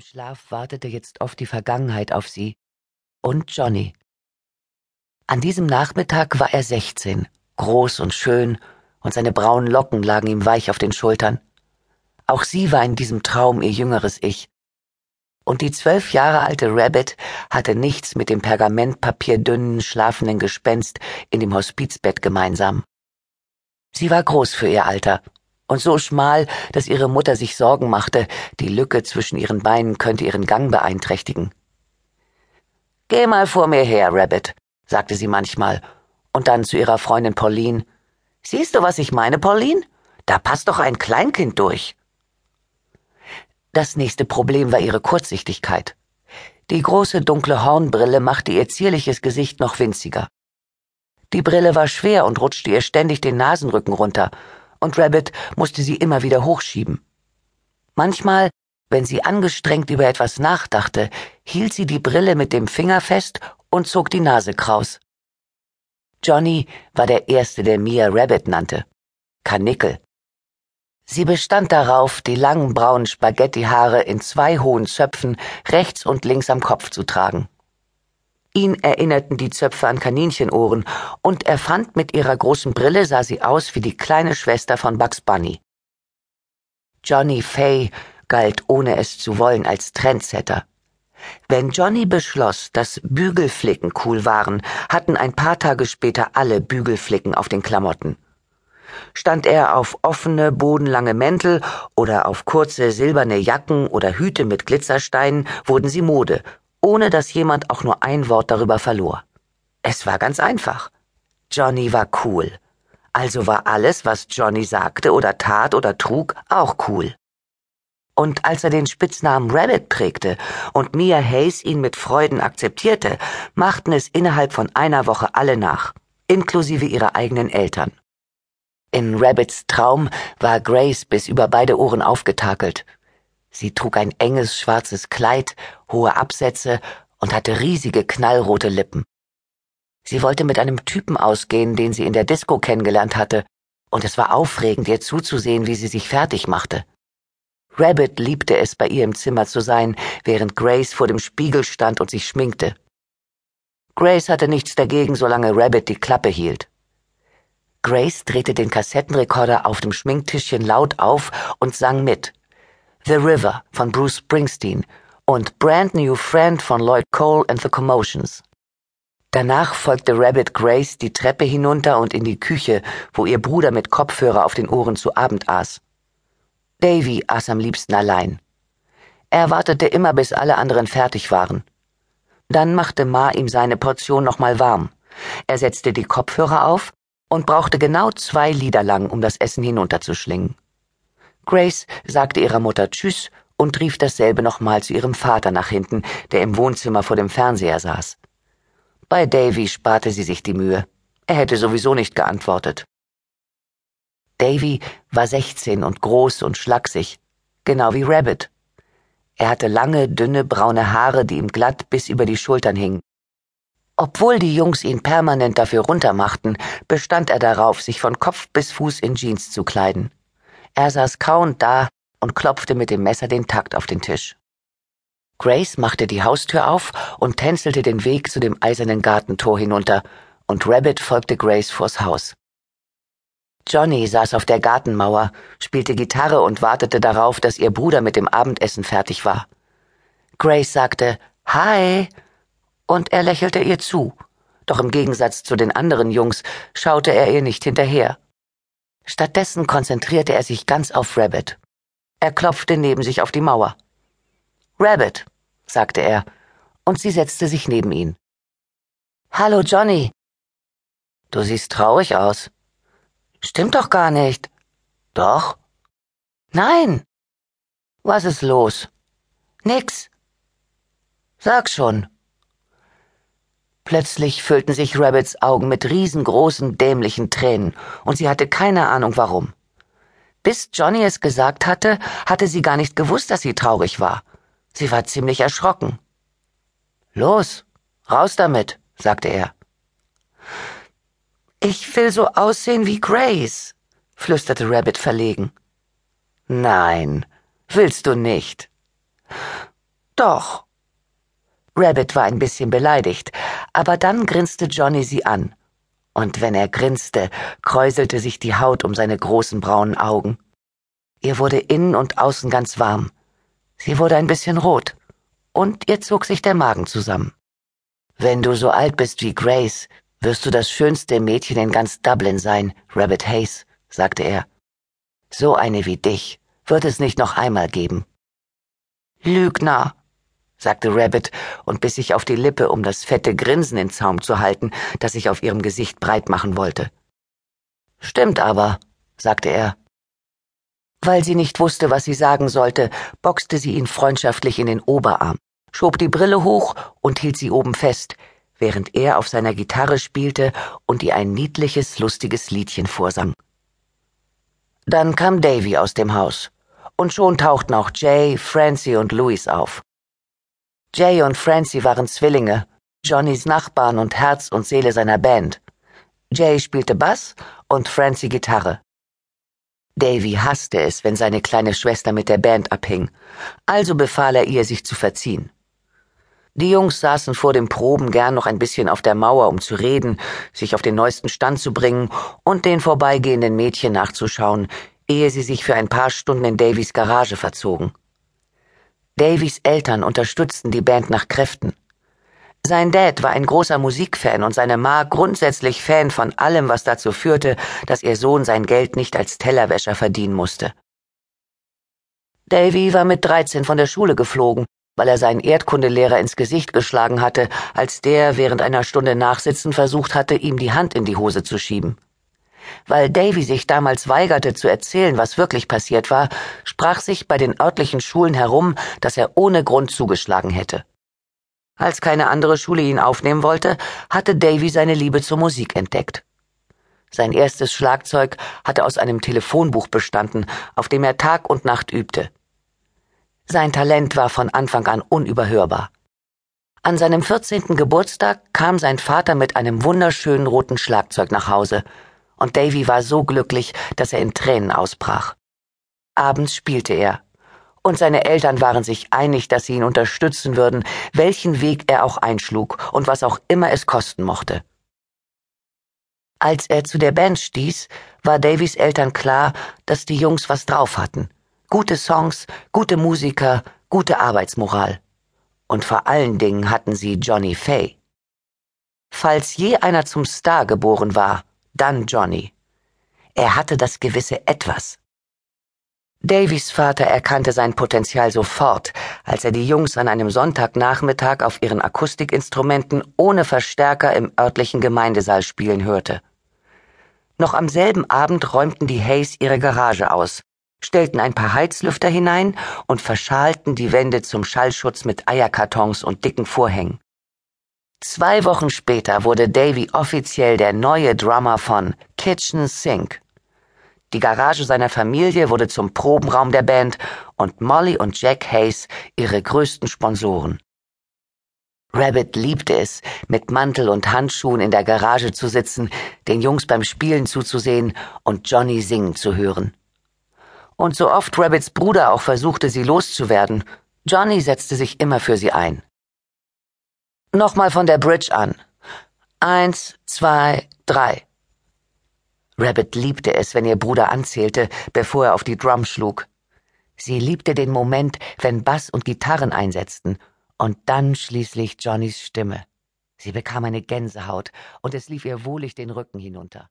Im Schlaf wartete jetzt oft die Vergangenheit auf sie und Johnny. An diesem Nachmittag war er sechzehn, groß und schön, und seine braunen Locken lagen ihm weich auf den Schultern. Auch sie war in diesem Traum ihr jüngeres Ich. Und die zwölf Jahre alte Rabbit hatte nichts mit dem pergamentpapierdünnen, schlafenden Gespenst in dem Hospizbett gemeinsam. Sie war groß für ihr Alter und so schmal, dass ihre Mutter sich Sorgen machte, die Lücke zwischen ihren Beinen könnte ihren Gang beeinträchtigen. Geh mal vor mir her, Rabbit, sagte sie manchmal, und dann zu ihrer Freundin Pauline. Siehst du, was ich meine, Pauline? Da passt doch ein Kleinkind durch. Das nächste Problem war ihre Kurzsichtigkeit. Die große dunkle Hornbrille machte ihr zierliches Gesicht noch winziger. Die Brille war schwer und rutschte ihr ständig den Nasenrücken runter, und Rabbit musste sie immer wieder hochschieben. Manchmal, wenn sie angestrengt über etwas nachdachte, hielt sie die Brille mit dem Finger fest und zog die Nase kraus. Johnny war der Erste, der Mia Rabbit nannte. Karnickel. Sie bestand darauf, die langen braunen Spaghettihaare in zwei hohen Zöpfen rechts und links am Kopf zu tragen. Ihn erinnerten die Zöpfe an Kaninchenohren, und er fand, mit ihrer großen Brille sah sie aus wie die kleine Schwester von Bugs Bunny. Johnny Fay galt ohne es zu wollen als Trendsetter. Wenn Johnny beschloss, dass Bügelflicken cool waren, hatten ein paar Tage später alle Bügelflicken auf den Klamotten. Stand er auf offene, bodenlange Mäntel oder auf kurze silberne Jacken oder Hüte mit Glitzersteinen, wurden sie Mode ohne dass jemand auch nur ein Wort darüber verlor. Es war ganz einfach. Johnny war cool. Also war alles, was Johnny sagte oder tat oder trug, auch cool. Und als er den Spitznamen Rabbit prägte und Mia Hayes ihn mit Freuden akzeptierte, machten es innerhalb von einer Woche alle nach, inklusive ihrer eigenen Eltern. In Rabbits Traum war Grace bis über beide Ohren aufgetakelt Sie trug ein enges schwarzes Kleid, hohe Absätze und hatte riesige knallrote Lippen. Sie wollte mit einem Typen ausgehen, den sie in der Disco kennengelernt hatte, und es war aufregend, ihr zuzusehen, wie sie sich fertig machte. Rabbit liebte es, bei ihr im Zimmer zu sein, während Grace vor dem Spiegel stand und sich schminkte. Grace hatte nichts dagegen, solange Rabbit die Klappe hielt. Grace drehte den Kassettenrekorder auf dem Schminktischchen laut auf und sang mit. The River von Bruce Springsteen und Brand New Friend von Lloyd Cole and the Commotions. Danach folgte Rabbit Grace die Treppe hinunter und in die Küche, wo ihr Bruder mit Kopfhörer auf den Ohren zu Abend aß. Davy aß am liebsten allein. Er wartete immer, bis alle anderen fertig waren. Dann machte Ma ihm seine Portion nochmal warm. Er setzte die Kopfhörer auf und brauchte genau zwei Lieder lang, um das Essen hinunterzuschlingen. Grace sagte ihrer Mutter Tschüss und rief dasselbe nochmal zu ihrem Vater nach hinten, der im Wohnzimmer vor dem Fernseher saß. Bei Davy sparte sie sich die Mühe. Er hätte sowieso nicht geantwortet. Davy war sechzehn und groß und schlaksig, genau wie Rabbit. Er hatte lange, dünne, braune Haare, die ihm glatt bis über die Schultern hingen. Obwohl die Jungs ihn permanent dafür runtermachten, bestand er darauf, sich von Kopf bis Fuß in Jeans zu kleiden. Er saß kauend da und klopfte mit dem Messer den Takt auf den Tisch. Grace machte die Haustür auf und tänzelte den Weg zu dem eisernen Gartentor hinunter, und Rabbit folgte Grace vors Haus. Johnny saß auf der Gartenmauer, spielte Gitarre und wartete darauf, dass ihr Bruder mit dem Abendessen fertig war. Grace sagte Hi, und er lächelte ihr zu, doch im Gegensatz zu den anderen Jungs schaute er ihr nicht hinterher. Stattdessen konzentrierte er sich ganz auf Rabbit. Er klopfte neben sich auf die Mauer. Rabbit, sagte er, und sie setzte sich neben ihn. Hallo, Johnny. Du siehst traurig aus. Stimmt doch gar nicht. Doch? Nein. Was ist los? Nix. Sag schon. Plötzlich füllten sich Rabbits Augen mit riesengroßen, dämlichen Tränen, und sie hatte keine Ahnung warum. Bis Johnny es gesagt hatte, hatte sie gar nicht gewusst, dass sie traurig war. Sie war ziemlich erschrocken. Los, raus damit, sagte er. Ich will so aussehen wie Grace, flüsterte Rabbit verlegen. Nein, willst du nicht. Doch. Rabbit war ein bisschen beleidigt, aber dann grinste Johnny sie an. Und wenn er grinste, kräuselte sich die Haut um seine großen braunen Augen. Ihr wurde innen und außen ganz warm. Sie wurde ein bisschen rot. Und ihr zog sich der Magen zusammen. Wenn du so alt bist wie Grace, wirst du das schönste Mädchen in ganz Dublin sein, Rabbit Hayes, sagte er. So eine wie dich wird es nicht noch einmal geben. Lügner, sagte Rabbit und biss sich auf die Lippe, um das fette Grinsen in Zaum zu halten, das sich auf ihrem Gesicht breit machen wollte. Stimmt aber, sagte er. Weil sie nicht wusste, was sie sagen sollte, boxte sie ihn freundschaftlich in den Oberarm, schob die Brille hoch und hielt sie oben fest, während er auf seiner Gitarre spielte und ihr ein niedliches, lustiges Liedchen vorsang. Dann kam Davy aus dem Haus, und schon tauchten auch Jay, Francie und Louis auf. Jay und Francie waren Zwillinge, Johnnys Nachbarn und Herz und Seele seiner Band. Jay spielte Bass und Francie Gitarre. Davy hasste es, wenn seine kleine Schwester mit der Band abhing, also befahl er ihr, sich zu verziehen. Die Jungs saßen vor den Proben gern noch ein bisschen auf der Mauer, um zu reden, sich auf den neuesten Stand zu bringen und den vorbeigehenden Mädchen nachzuschauen, ehe sie sich für ein paar Stunden in Davys Garage verzogen. Davys Eltern unterstützten die Band nach Kräften. Sein Dad war ein großer Musikfan und seine Ma grundsätzlich Fan von allem, was dazu führte, dass ihr Sohn sein Geld nicht als Tellerwäscher verdienen musste. Davy war mit 13 von der Schule geflogen, weil er seinen Erdkundelehrer ins Gesicht geschlagen hatte, als der während einer Stunde Nachsitzen versucht hatte, ihm die Hand in die Hose zu schieben. Weil Davy sich damals weigerte zu erzählen, was wirklich passiert war, sprach sich bei den örtlichen Schulen herum, dass er ohne Grund zugeschlagen hätte. Als keine andere Schule ihn aufnehmen wollte, hatte Davy seine Liebe zur Musik entdeckt. Sein erstes Schlagzeug hatte aus einem Telefonbuch bestanden, auf dem er Tag und Nacht übte. Sein Talent war von Anfang an unüberhörbar. An seinem 14. Geburtstag kam sein Vater mit einem wunderschönen roten Schlagzeug nach Hause, und Davy war so glücklich, dass er in Tränen ausbrach. Abends spielte er, und seine Eltern waren sich einig, dass sie ihn unterstützen würden, welchen Weg er auch einschlug und was auch immer es kosten mochte. Als er zu der Band stieß, war Davys Eltern klar, dass die Jungs was drauf hatten. Gute Songs, gute Musiker, gute Arbeitsmoral. Und vor allen Dingen hatten sie Johnny Fay. Falls je einer zum Star geboren war, dann Johnny. Er hatte das gewisse Etwas. Davys Vater erkannte sein Potenzial sofort, als er die Jungs an einem Sonntagnachmittag auf ihren Akustikinstrumenten ohne Verstärker im örtlichen Gemeindesaal spielen hörte. Noch am selben Abend räumten die Hayes ihre Garage aus, stellten ein paar Heizlüfter hinein und verschalten die Wände zum Schallschutz mit Eierkartons und dicken Vorhängen. Zwei Wochen später wurde Davy offiziell der neue Drummer von Kitchen Sink. Die Garage seiner Familie wurde zum Probenraum der Band und Molly und Jack Hayes ihre größten Sponsoren. Rabbit liebte es, mit Mantel und Handschuhen in der Garage zu sitzen, den Jungs beim Spielen zuzusehen und Johnny singen zu hören. Und so oft Rabbits Bruder auch versuchte, sie loszuwerden, Johnny setzte sich immer für sie ein. Nochmal von der Bridge an. Eins, zwei, drei. Rabbit liebte es, wenn ihr Bruder anzählte, bevor er auf die Drum schlug. Sie liebte den Moment, wenn Bass und Gitarren einsetzten, und dann schließlich Johnnys Stimme. Sie bekam eine Gänsehaut, und es lief ihr wohlig den Rücken hinunter.